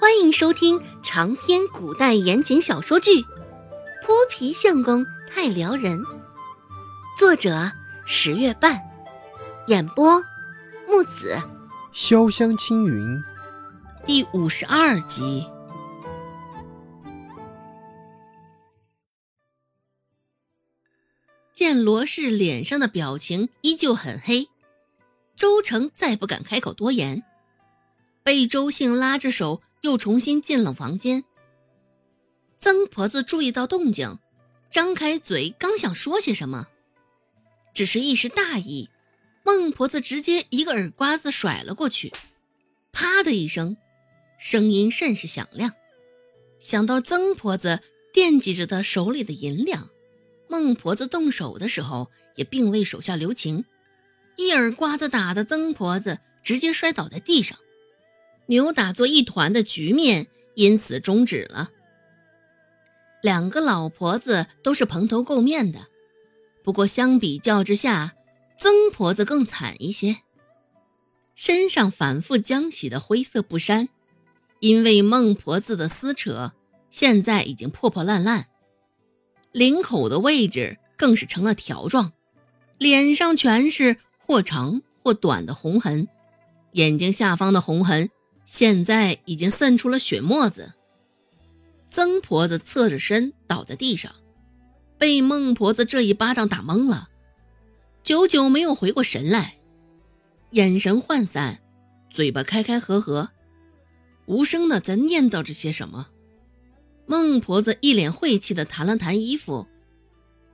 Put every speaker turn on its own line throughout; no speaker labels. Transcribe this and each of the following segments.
欢迎收听长篇古代言情小说剧《泼皮相公太撩人》，作者十月半，演播木子
潇湘青云，
第五十二集。见罗氏脸上的表情依旧很黑，周成再不敢开口多言，被周信拉着手。又重新进了房间。曾婆子注意到动静，张开嘴刚想说些什么，只是一时大意，孟婆子直接一个耳刮子甩了过去，啪的一声，声音甚是响亮。想到曾婆子惦记着她手里的银两，孟婆子动手的时候也并未手下留情，一耳刮子打的曾婆子直接摔倒在地上。扭打作一团的局面因此终止了。两个老婆子都是蓬头垢面的，不过相比较之下，曾婆子更惨一些。身上反复浆洗的灰色布衫，因为孟婆子的撕扯，现在已经破破烂烂。领口的位置更是成了条状，脸上全是或长或短的红痕，眼睛下方的红痕。现在已经渗出了血沫子。曾婆子侧着身倒在地上，被孟婆子这一巴掌打懵了，久久没有回过神来，眼神涣散，嘴巴开开合合，无声的在念叨着些什么。孟婆子一脸晦气的弹了弹衣服，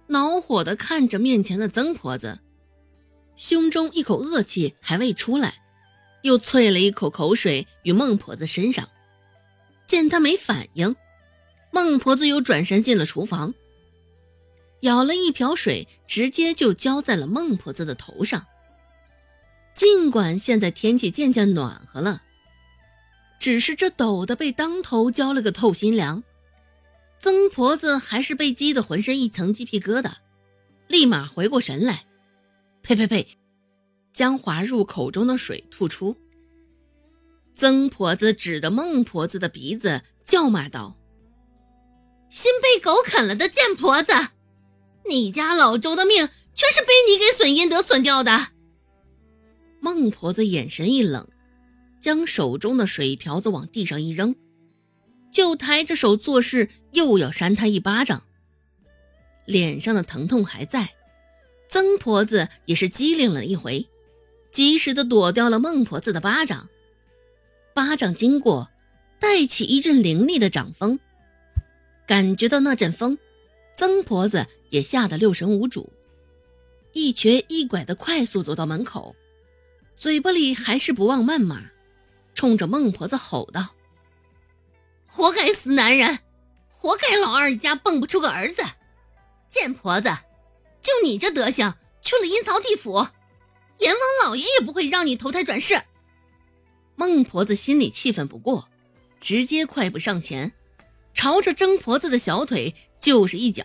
恼火的看着面前的曾婆子，胸中一口恶气还未出来。又啐了一口口水与孟婆子身上，见她没反应，孟婆子又转身进了厨房，舀了一瓢水，直接就浇在了孟婆子的头上。尽管现在天气渐渐暖和了，只是这陡的被当头浇了个透心凉，曾婆子还是被激得浑身一层鸡皮疙瘩，立马回过神来，呸呸呸！将滑入口中的水吐出。曾婆子指着孟婆子的鼻子叫骂道：“心被狗啃了的贱婆子，你家老周的命全是被你给损阴德损掉的。”孟婆子眼神一冷，将手中的水瓢子往地上一扔，就抬着手做事，又要扇他一巴掌。脸上的疼痛还在，曾婆子也是机灵了一回。及时的躲掉了孟婆子的巴掌，巴掌经过，带起一阵凌厉的掌风。感觉到那阵风，曾婆子也吓得六神无主，一瘸一拐的快速走到门口，嘴巴里还是不忘谩骂，冲着孟婆子吼道：“活该死男人，活该老二家蹦不出个儿子，贱婆子，就你这德行，去了阴曹地府。”阎王老爷也不会让你投胎转世。孟婆子心里气愤不过，直接快步上前，朝着曾婆子的小腿就是一脚。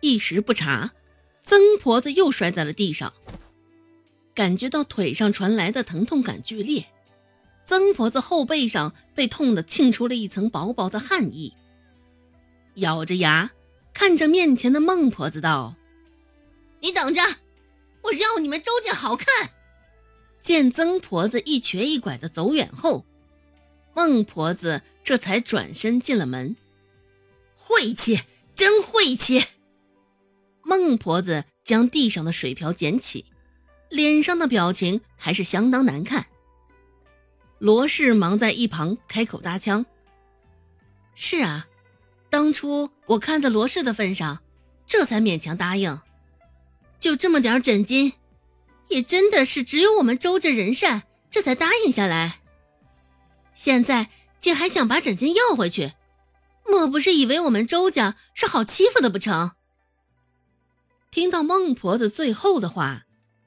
一时不察，曾婆子又摔在了地上，感觉到腿上传来的疼痛感剧烈，曾婆子后背上被痛得沁出了一层薄薄的汗意，咬着牙看着面前的孟婆子道：“你等着。”我要你们周家好看！见曾婆子一瘸一拐的走远后，孟婆子这才转身进了门。晦气，真晦气！孟婆子将地上的水瓢捡起，脸上的表情还是相当难看。罗氏忙在一旁开口搭腔：“是啊，当初我看在罗氏的份上，这才勉强答应。”就这么点枕巾，也真的是只有我们周家人善，这才答应下来。现在竟还想把枕巾要回去，莫不是以为我们周家是好欺负的不成？听到孟婆子最后的话，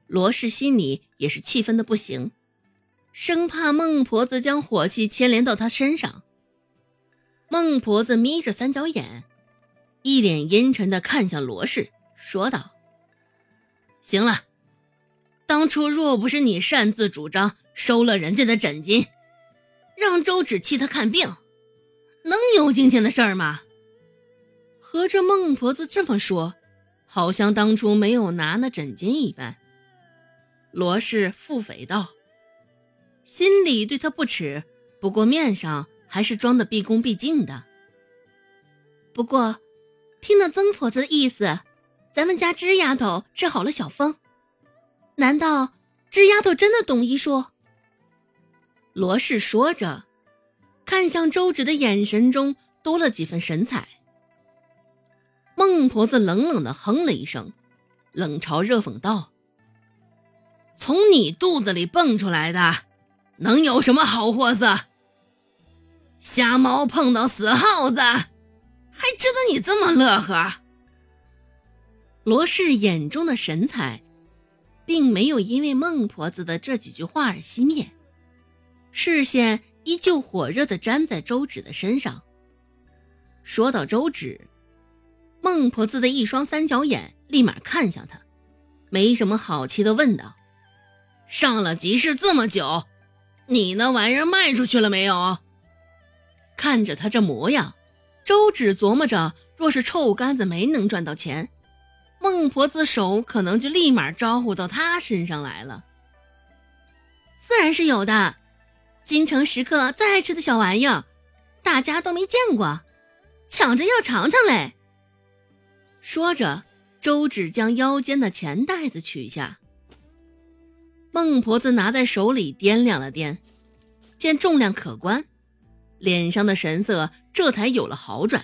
罗氏心里也是气愤的不行，生怕孟婆子将火气牵连到他身上。孟婆子眯着三角眼，一脸阴沉的看向罗氏，说道。行了，当初若不是你擅自主张收了人家的枕巾，让周芷替他看病，能有今天的事儿吗？合着孟婆子这么说，好像当初没有拿那枕巾一般。罗氏腹诽道，心里对他不耻，不过面上还是装的毕恭毕敬的。不过，听那曾婆子的意思，咱们家芝丫头治好了小风，难道芝丫头真的懂医术？罗氏说着，看向周芷的眼神中多了几分神采。孟婆子冷冷的哼了一声，冷嘲热讽道：“从你肚子里蹦出来的，能有什么好货色？瞎猫碰到死耗子，还值得你这么乐呵？”罗氏眼中的神采，并没有因为孟婆子的这几句话而熄灭。视线依旧火热的粘在周芷的身上。说到周芷，孟婆子的一双三角眼立马看向他，没什么好气的问道：“上了集市这么久，你那玩意儿卖出去了没有？”看着他这模样，周芷琢磨着，若是臭干子没能赚到钱，孟婆子手可能就立马招呼到他身上来了。自然是有的。京城食客最爱吃的小玩意儿，大家都没见过，抢着要尝尝嘞。说着，周芷将腰间的钱袋子取下，孟婆子拿在手里掂量了掂，见重量可观，脸上的神色这才有了好转。